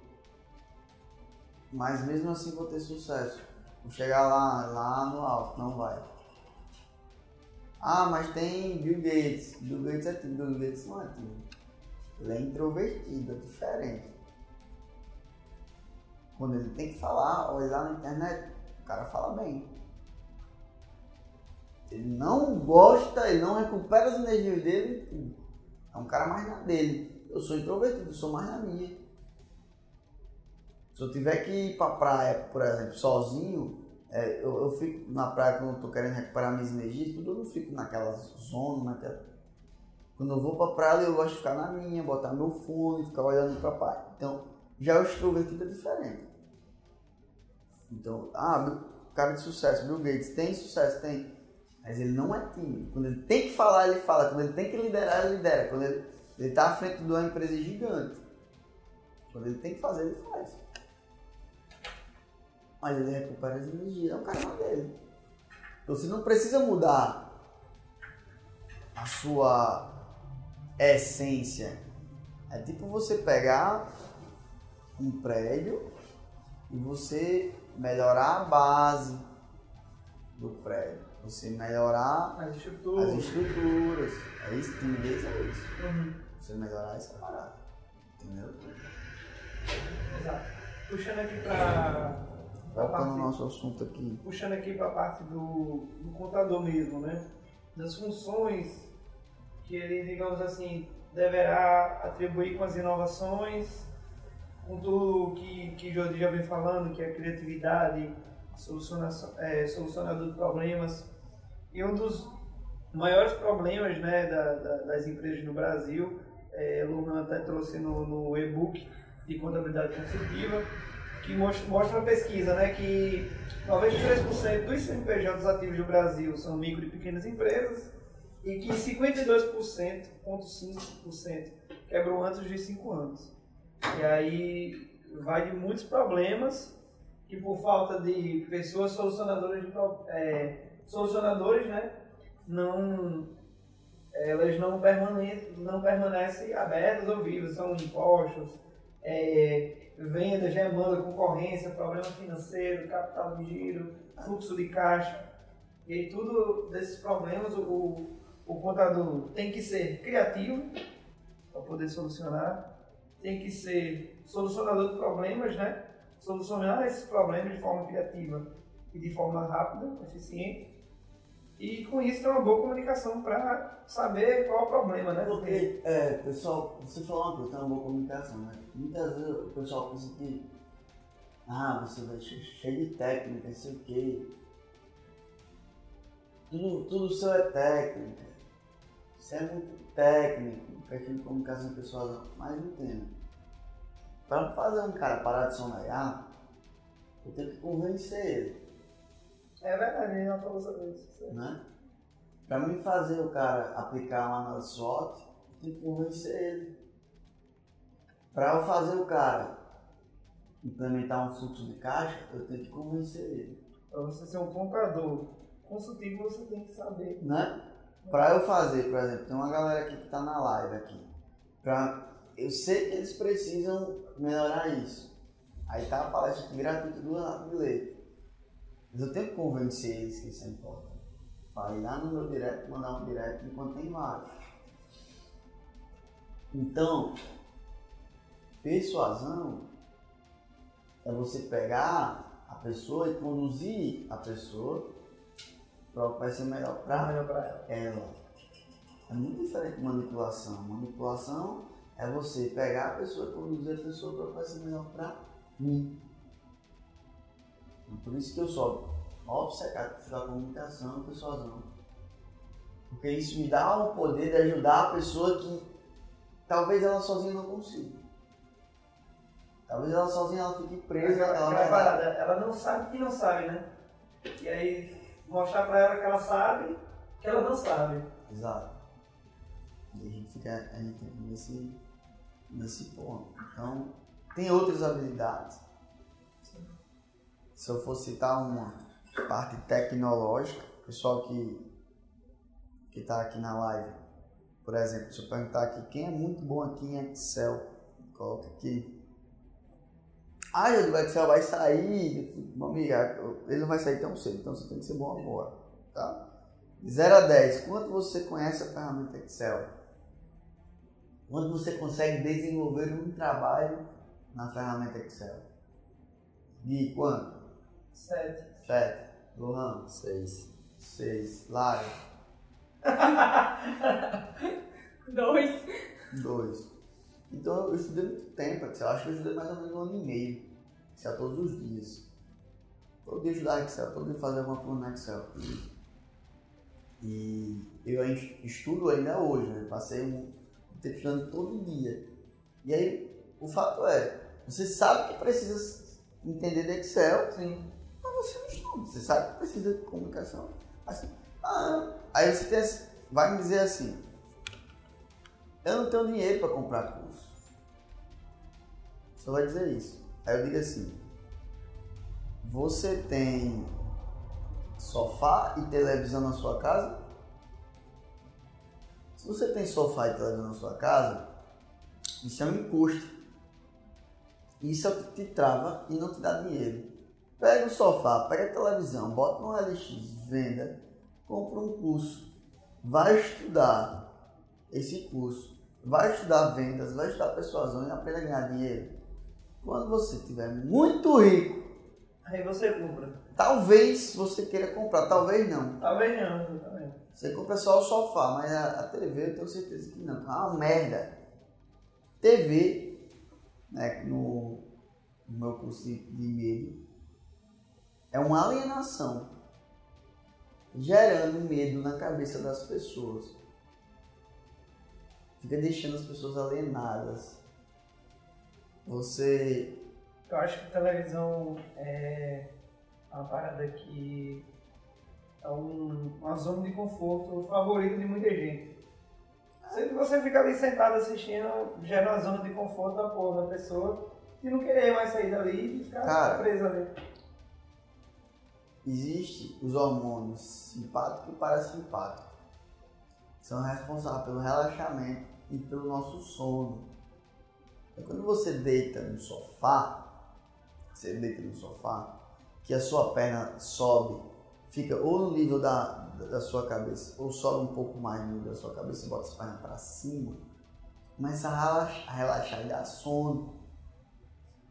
mas mesmo assim vou ter sucesso. Vou chegar lá, lá no alto, não vai. Ah, mas tem Bill Gates. Bill Gates é tímido. Bill Gates não é tímido. Ele é introvertido, é diferente. Quando ele tem que falar, olhar na internet, o cara fala bem. Ele não gosta, ele não recupera as energias dele. É um cara mais na dele. Eu sou introvertido, eu sou mais na minha. Se eu tiver que ir pra praia, por exemplo, sozinho, é, eu, eu, fico na praia quando eu tô querendo recuperar minhas energias, tudo, eu não fico naquela zona, naquela. Quando eu vou pra praia, eu gosto de ficar na minha, botar meu fone, ficar olhando pra praia. Então, já o extrovertido é diferente. Então, ah, cara de sucesso, Bill Gates, tem sucesso, tem. Mas ele não é tímido. Quando ele tem que falar, ele fala. Quando ele tem que liderar, ele lidera. Quando ele, ele tá à frente de uma empresa gigante. Quando ele tem que fazer, ele faz. Mas ele recupera as energias. É o canal dele. Então você não precisa mudar a sua essência. É tipo você pegar um prédio e você melhorar a base do prédio. Você melhorar As estruturas. as estruturas. É isso, timidez é isso. Uhum. Você melhorar essa parada. Entendeu? Exato. Puxando aqui pra. Voltando ao nosso assunto aqui. puxando aqui para a parte do, do contador mesmo, né? Das funções que ele, digamos assim, deverá atribuir com as inovações, com tudo que, que Jordi já vem falando, que é a criatividade, é, solucionador de problemas. E um dos maiores problemas né, da, da, das empresas no Brasil, é, Lunan até trouxe no, no e-book de contabilidade consultiva, que mostra, mostra uma pesquisa né, que 93% dos CNPJs ativos do Brasil são micro e pequenas empresas e que 52,5% quebram antes de 5 anos. E aí vai de muitos problemas que por falta de pessoas solucionadoras, de, é, solucionadores, né, não, elas não permanecem, não permanecem abertas ou vivas, são impostos, é, vendas, demanda, concorrência, problema financeiro, capital de giro, fluxo de caixa. E aí tudo desses problemas o, o, contador tem que ser criativo para poder solucionar, tem que ser solucionador de problemas, né? Solucionar esses problemas de forma criativa e de forma rápida, eficiente. E com isso ter uma boa comunicação para saber qual é o problema, né? Porque, é, pessoal, você falou uma coisa, tem uma boa comunicação, né? Muitas vezes o pessoal pensa que, ah, você vai che- cheio de técnica, não sei o quê. Tudo, tudo seu é técnica. Você é muito técnico, questão de comunicação pessoal, mas entenda. Para fazer um cara parar de sonegar, eu tenho que convencer ele. É verdade, gente não falou sobre isso. né? Para mim fazer o cara aplicar uma análise SWOT, eu tenho que convencer ele. Para eu fazer o cara implementar um fluxo de caixa, eu tenho que convencer ele, Para você ser um contador consultivo, você tem que saber. né? Para eu fazer, por exemplo, tem uma galera aqui que está na live aqui. Pra, eu sei que eles precisam melhorar isso. Aí tá a palestra gratuita do Renato Leite. Mas eu tenho que convencer eles que isso é importante. Para ir lá no meu direct, mandar um direct enquanto tem vaga. Então, persuasão é você pegar a pessoa e conduzir a pessoa vai ser melhor para ela. ela. É muito diferente de manipulação. Manipulação é você pegar a pessoa e conduzir a pessoa para vai ser melhor para mim. E por isso que eu sou obcecado pela comunicação e persuasão. Porque isso me dá o poder de ajudar a pessoa que talvez ela sozinha não consiga. Talvez ela sozinha ela fique presa aquela verdade. parada, ela não sabe que não sabe, né? E aí mostrar para ela que ela sabe que ela não sabe. Exato. E a gente fica a gente nesse, nesse ponto. Então, tem outras habilidades. Se eu for citar uma parte tecnológica, o pessoal que que está aqui na live, por exemplo, se eu perguntar aqui quem é muito bom aqui em Excel, coloca aqui. Ah, o Excel vai sair, meu amigo, ele não vai sair tão cedo, então você tem que ser bom agora, tá? De 0 a 10, quanto você conhece a ferramenta Excel? Quanto você consegue desenvolver um trabalho na ferramenta Excel? De quanto? Sete. 7. Lohan? Seis. 6. Lara? Dois. 2. Então eu estudei muito tempo Excel. Acho que eu estudei mais ou menos um ano e meio. Excel todos os dias. Todo dia eu estudava Excel, todo dia fazia alguma coisa no Excel. E eu estudo ainda hoje, né? Passei um tempo estudando todo dia. E aí, o fato é, você sabe que precisa entender de Excel, Sim. mas você não estuda. Você sabe que precisa de comunicação. Assim, ah, aí você tem, vai me dizer assim, eu não tenho dinheiro para comprar curso. Só vai dizer isso. Aí eu digo assim, você tem sofá e televisão na sua casa? Se você tem sofá e televisão na sua casa, isso é um encosto. Isso é o que te trava e não te dá dinheiro. Pega o sofá, pega a televisão, bota no LX, venda, compra um curso, vai estudar esse curso, vai estudar vendas, vai estudar persuasão e aprenda a ganhar dinheiro. Quando você estiver muito rico, Aí você compra. talvez você queira comprar, talvez não. Talvez não, exatamente. Você compra só o sofá, mas a, a TV eu tenho certeza que não. É uma merda. TV, né, no, no meu curso de, de medo, é uma alienação. Gerando medo na cabeça das pessoas. Fica deixando as pessoas alienadas. Você. Eu acho que televisão é uma parada que é um- uma zona de conforto favorita de muita gente. Sempre que você fica ali sentado assistindo, gera uma zona de conforto da porra da pessoa e não querer mais sair dali e ficar Cara. preso ali. Existe os hormônios simpático e parasimpático. São responsáveis pelo relaxamento e pelo nosso sono. Então, quando você deita no sofá, você deita no sofá, que a sua perna sobe, fica ou no nível da, da sua cabeça, ou sobe um pouco mais no nível da sua cabeça bota as pernas para cima, começa a relaxar, a relaxar e dá sono.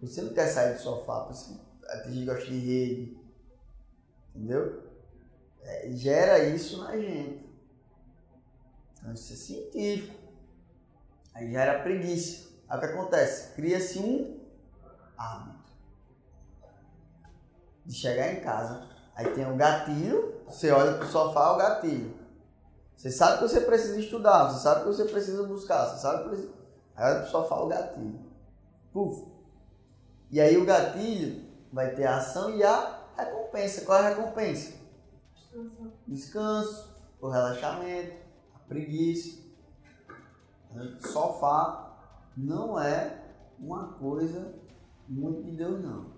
Você não quer sair do sofá, você gente que gosta de rede, Entendeu? É, gera isso na gente. Então isso é científico. Aí gera preguiça. Aí o que acontece? Cria-se um hábito. De chegar em casa, aí tem um gatilho, você olha pro sofá, o gatilho. Você sabe que você precisa estudar, você sabe que você precisa buscar, você sabe que precisa... Aí olha pro sofá, o gatilho. Puf. E aí o gatilho vai ter a ação e a recompensa. Qual é a recompensa? Descanso, o relaxamento, a preguiça. Sofá não é uma coisa muito de Deus, não.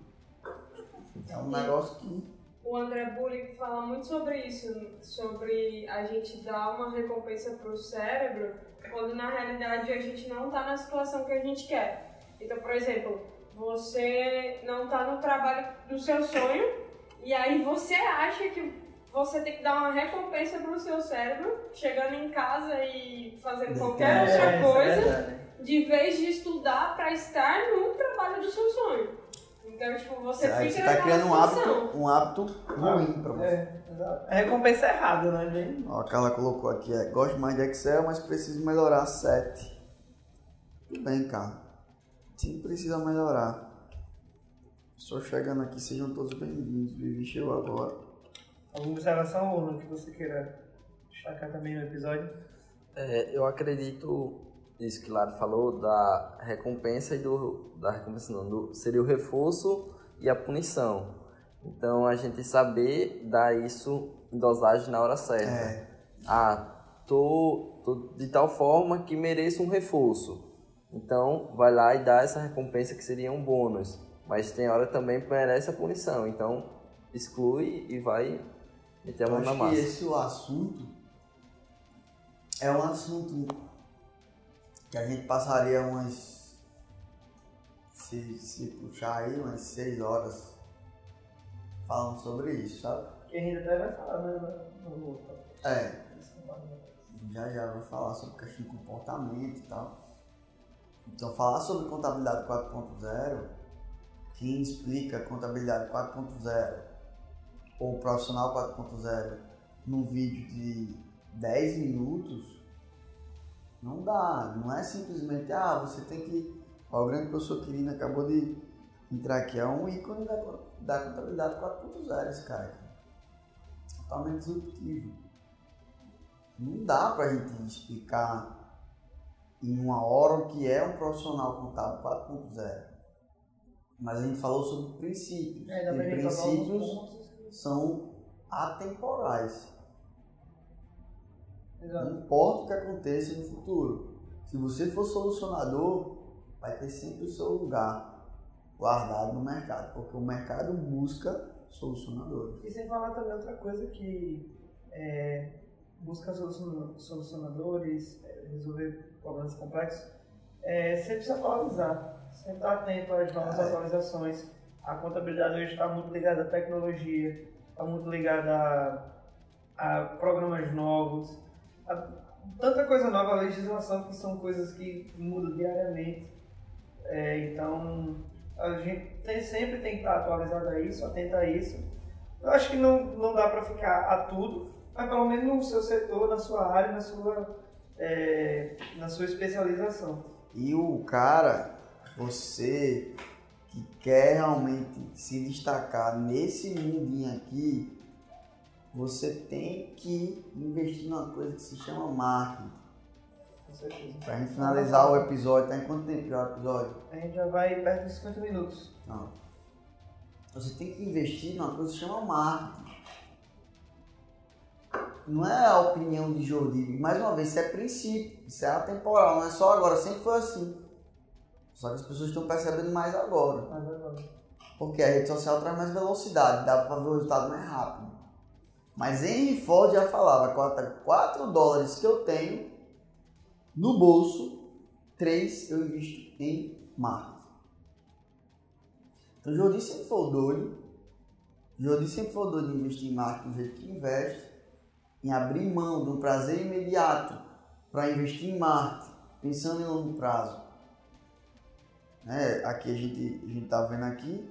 É um negócio que. O André Bulli fala muito sobre isso, sobre a gente dar uma recompensa para o cérebro, quando na realidade a gente não está na situação que a gente quer. Então, por exemplo, você não está no trabalho do seu sonho e aí você acha que você tem que dar uma recompensa para o seu cérebro, chegando em casa e fazendo qualquer outra É, é coisa, verdade. De vez de estudar para estar no trabalho do seu sonho. Então, tipo, você Aí fica você está naquela criando um hábito, um hábito ruim para você. É, exato. A recompensa é errada, né, gente? Ó, a Carla colocou aqui, é, gosto mais de Excel, mas preciso melhorar 7. Tudo bem, Carla. Sim, precisa melhorar. Estou chegando aqui, sejam todos bem-vindos. Vivi chegou agora. Alguma observação não que você queira destacar também no episódio? É, eu acredito isso que Lado falou da recompensa e do da recompensa não, do, seria o reforço e a punição. Então a gente saber dar isso em dosagem na hora certa. É. Ah, tô, tô de tal forma que mereço um reforço. Então vai lá e dá essa recompensa que seria um bônus. Mas tem hora também que merece a punição. Então exclui e vai meter a mão na acho que massa. esse o assunto é um assunto que a gente passaria umas. Se, se puxar aí, umas 6 horas falando sobre isso, sabe? Que a gente até vai falar, né? no- no- É, já já vai falar sobre questão de comportamento e tal. Então, falar sobre contabilidade 4.0, quem explica contabilidade 4.0 ou profissional 4.0 num vídeo de 10 minutos, não dá. Não é simplesmente, ah, você tem que. Ó, o grande professor Quirino acabou de entrar aqui, é um ícone da, da contabilidade 4.0 esse cara aqui. Totalmente disruptivo. Não dá pra gente explicar em uma hora o que é um profissional contábil 4.0. Mas a gente falou sobre princípios. É, e princípios são atemporais. Exato. Não importa o que aconteça no futuro. Se você for solucionador, vai ter sempre o seu lugar guardado no mercado, porque o mercado busca solucionadores. E sem falar também outra coisa que é, busca solucion- solucionadores, é, resolver problemas complexos, é sempre se atualizar, sempre estar atento às novas É. atualizações. A contabilidade hoje está muito ligada à tecnologia, está muito ligada a, a programas novos, tanta coisa nova, a legislação que são coisas que mudam diariamente. É, então a gente tem- sempre tem que estar atualizado a isso, atento a isso. Eu acho que não, não dá para ficar a tudo, mas pelo menos no seu setor, na sua área, na sua, é, na sua especialização. E o cara, você que quer realmente se destacar nesse mundinho aqui, você tem que investir numa coisa que se chama marketing. Com certeza. Pra gente finalizar o episódio, tá em quanto tempo já o episódio? A gente já vai perto dos 50 minutos. Não. Você tem que investir numa coisa que se chama marketing. Não é a opinião de Jordi. Mais uma vez, isso é princípio, isso é atemporal, não é só agora, sempre foi assim. Só que as pessoas estão percebendo mais agora. Mas agora. Porque a rede social traz mais velocidade, dá para ver o resultado mais rápido. Mas Henry Ford já falava, 4 dólares que eu tenho no bolso, 3 eu invisto em marketing. Então Jordi sempre foi doido. Jordi sempre foi doido de investir em marketing do jeito que investe, em abrir mão do prazer imediato para investir em marketing, pensando em longo prazo. Né? Aqui a gente, a gente tá vendo aqui,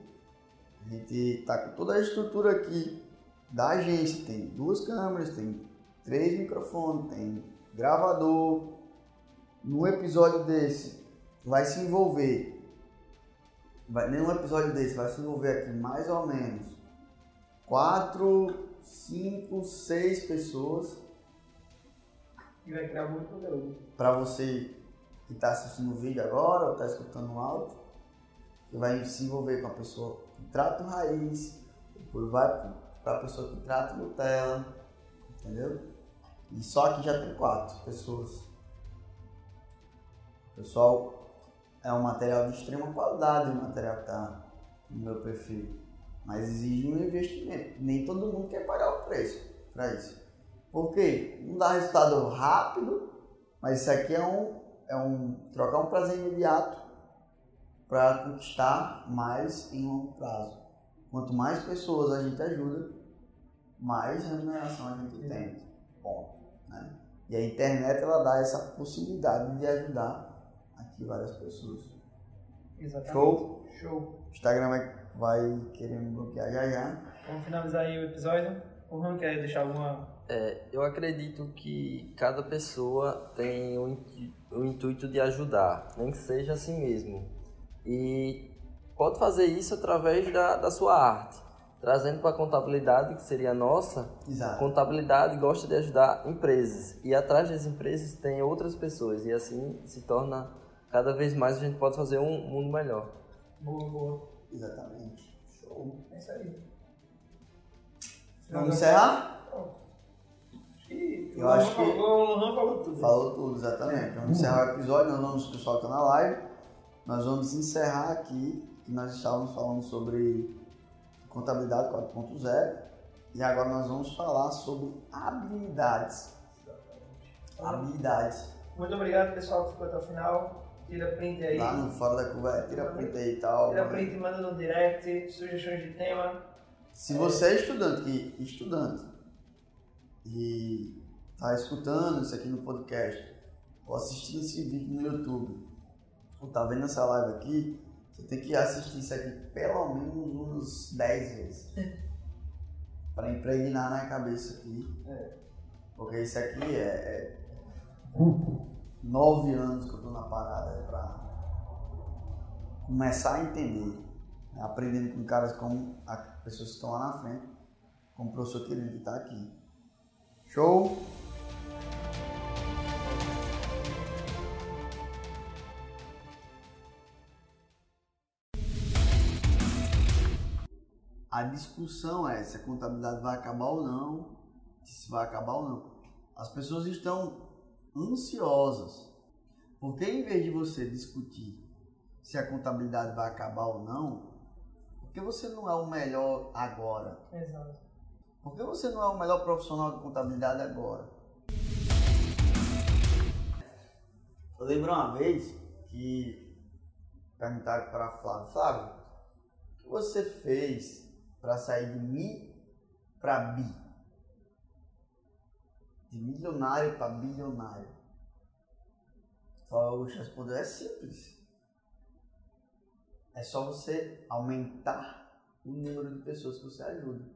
a gente tá com toda a estrutura aqui da agência, tem duas câmeras, tem três microfones, tem gravador. No episódio desse vai se envolver, vai, nenhum episódio desse vai se envolver aqui mais ou menos quatro, cinco, seis pessoas E vai criar muito conteúdo. para você que está assistindo o vídeo agora ou está escutando o áudio, que vai se envolver com a pessoa que trata o raiz, depois vai para a pessoa que trata Nutella, entendeu? E só aqui já tem quatro pessoas. Pessoal, é um material de extrema qualidade o material que está no meu perfil, mas exige um investimento. Nem todo mundo quer pagar o preço para isso. Por quê? Não dá resultado rápido, mas isso aqui é um, é um trocar um prazer imediato para conquistar mais em longo prazo. Quanto mais pessoas a gente ajuda, mais remuneração a gente tem. Ponto. Né? E a internet ela dá essa possibilidade de ajudar aqui várias pessoas. Exatamente. Show? Show. O Instagram vai, vai querer me bloquear já já. Vamos finalizar aí o episódio. O Ron quer deixar alguma. É, eu acredito que cada pessoa tem o, o intuito de ajudar, nem que seja assim mesmo. E pode fazer isso através da, da sua arte. Trazendo para a contabilidade, que seria a nossa, Exato. contabilidade gosta de ajudar empresas. E atrás das empresas tem outras pessoas. E assim se torna, cada vez mais a gente pode fazer um mundo melhor. Boa, boa. Exatamente. Show. É isso aí. Vamos encerrar? Acho que Eu acho que- falou- o Lohan falou tudo. Falou tudo, exatamente. Vamos encerrar o episódio, nós vamos, o pessoal que tá na live, nós vamos encerrar aqui, que nós estávamos falando sobre contabilidade 4.0 e agora nós vamos falar sobre habilidades. Habilidades. Muito obrigado, pessoal, que ficou até o final. Tira print aí. Lá no Fora da Curva, é, tira print aí e tal. Tira print e manda no direct. Sugestões de tema. Se você é estudante, que estudante, e tá escutando isso aqui no podcast, ou assistindo esse vídeo no YouTube, ou tá vendo essa live aqui, tem que assistir isso aqui pelo menos uns 10 vezes. para impregnar na cabeça aqui. É. Porque isso aqui é, é nove anos que eu tô na parada é pra começar a entender. né? Aprendendo com caras como as pessoas que estão lá na frente, como o professor Quirino que está aqui. Show? A discussão é se a contabilidade vai acabar ou não, se vai acabar ou não. As pessoas estão ansiosas, porque em vez de você discutir se a contabilidade vai acabar ou não, porque você não é o melhor agora, Exato. por que você não é o melhor profissional de contabilidade agora? Eu lembro uma vez que perguntaram para Flávio, Flávio, o que você fez para sair de Mi para Bi? De milionário para bilionário. Flávio Augusto respondeu, é simples. É só você aumentar o número de pessoas que você ajuda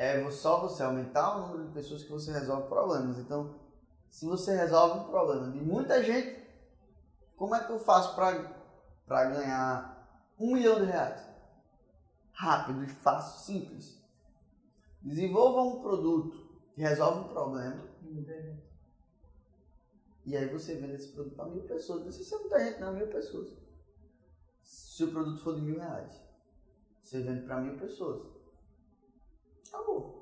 é só você aumentar o número de pessoas que você resolve problemas. Então, se você resolve um problema de muita gente, como é que eu faço para ganhar um milhão de reais? Rápido e fácil, simples. Desenvolva um produto que resolve um problema e aí você vende esse produto para mil pessoas. Não sei se é muita gente, não, mil pessoas. Se o produto for de mil reais, você vende para mil pessoas. Acabou.